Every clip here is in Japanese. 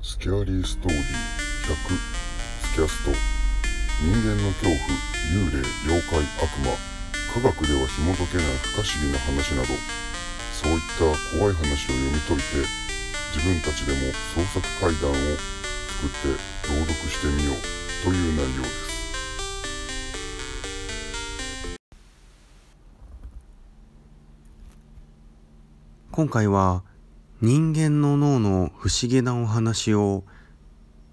スキャーリーストーリー100スキャスト。人間の恐怖幽霊妖怪悪魔。科学では紐解けない不可思議な話など。そういった怖い話を読み解いて自分たちでも創作怪談を作って朗読してみようという内容です。今回は人間の脳の不思議なお話を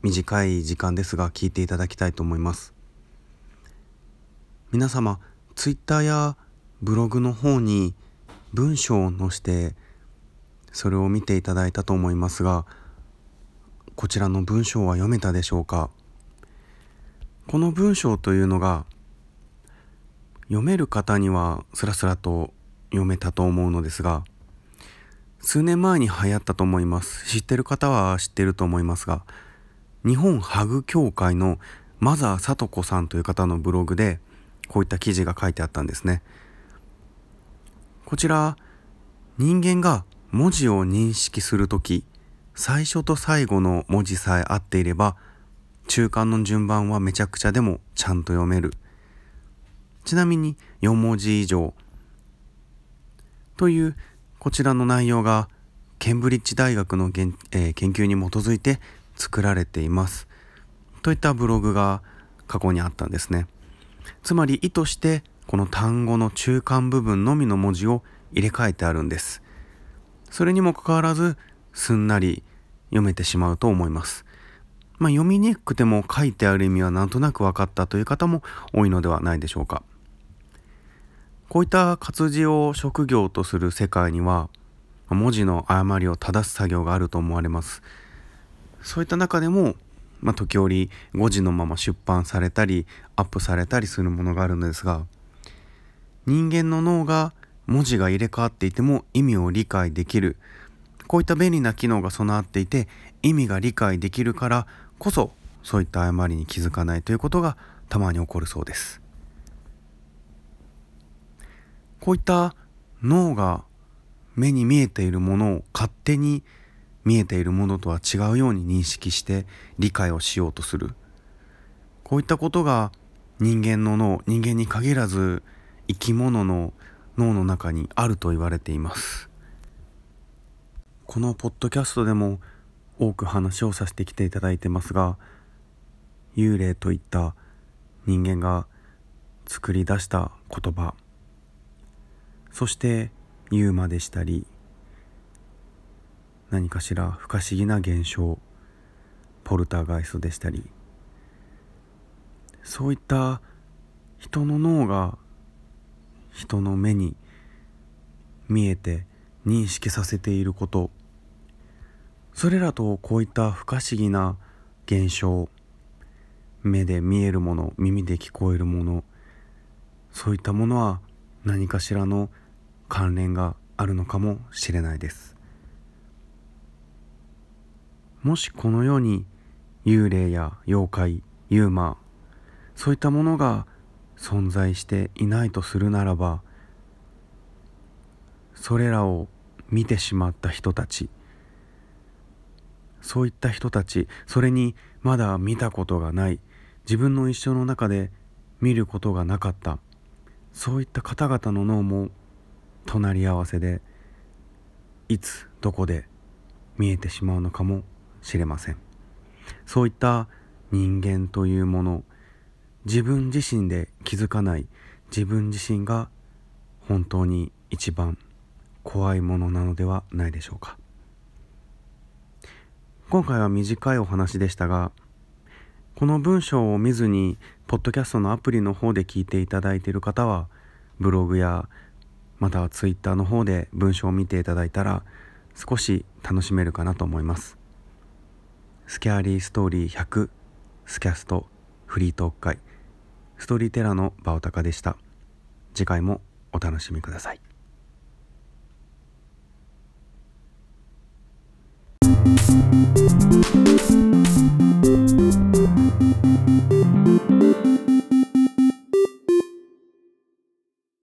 短い時間ですが聞いていただきたいと思います。皆様ツイッターやブログの方に文章を載せてそれを見ていただいたと思いますがこちらの文章は読めたでしょうか？この文章というのが読める方にはスラスラと読めたと思うのですが数年前に流行ったと思います。知ってる方は知ってると思いますが日本ハグ協会のマザーさと子さんという方のブログでこういった記事が書いてあったんですね。こちら人間が文字を認識する時最初と最後の文字さえ合っていれば中間の順番はめちゃくちゃでもちゃんと読める。ちなみに4文字以上というこちらの内容がケンブリッジ大学の、えー、研究に基づいて作られています。といったブログが過去にあったんですね。つまり意図してこの単語の中間部分のみの文字を入れ替えてあるんです。それにもかかわらずすんなり読めてしまうと思います。まあ、読みにくくても書いてある意味はなんとなく分かったという方も多いのではないでしょうか。こういった活字を職業とする世界には文字の誤りを正す作業があると思われます。そういった中でも、まあ、時折誤字のまま出版されたりアップされたりするものがあるのですが人間の脳が文字が入れ替わっていても意味を理解できる。こういった便利な機能が備わっていて意味が理解できるからこそそういった誤りに気づかないということがたまに起こるそうです。こういった脳が目に見えているものを勝手に見えているものとは違うように認識して理解をしようとする。こういったことが人間の脳人間に限らず生き物の脳の中にあると言われています。このポッドキャストでも多く話をさせてきていただいてますが幽霊といった人間が作り出した言葉そしてユーマでしたり何かしら不可思議な現象ポルターガイストでしたりそういった人の脳が人の目に見えて認識させていることそれらとこういった不可思議な現象目で見えるもの耳で聞こえるものそういったものは何かしらの関連があるのかもしれないです。もしこの世に幽霊や妖怪ユーマそういったものが存在していないとするならばそれらを見てしまった人たちそういった人たちそれにまだ見たことがない自分の一生の中で見ることがなかったそういった方々の脳も隣り合わせでいつどこで見えてしまうのかもしれません。そういった人間というもの自分自身で気づかない自分自身が本当に一番怖いものなのではないでしょうか。今回は短いお話でしたがこの文章を見ずにポッドキャストのアプリの方で聞いていただいている方はブログやまたはツイッターの方で文章を見ていただいたら少し楽しめるかなと思います。スキャーリーストーリー100スキャストフリートーク会。ストーリーテラーのバオタカでした。次回もお楽しみください「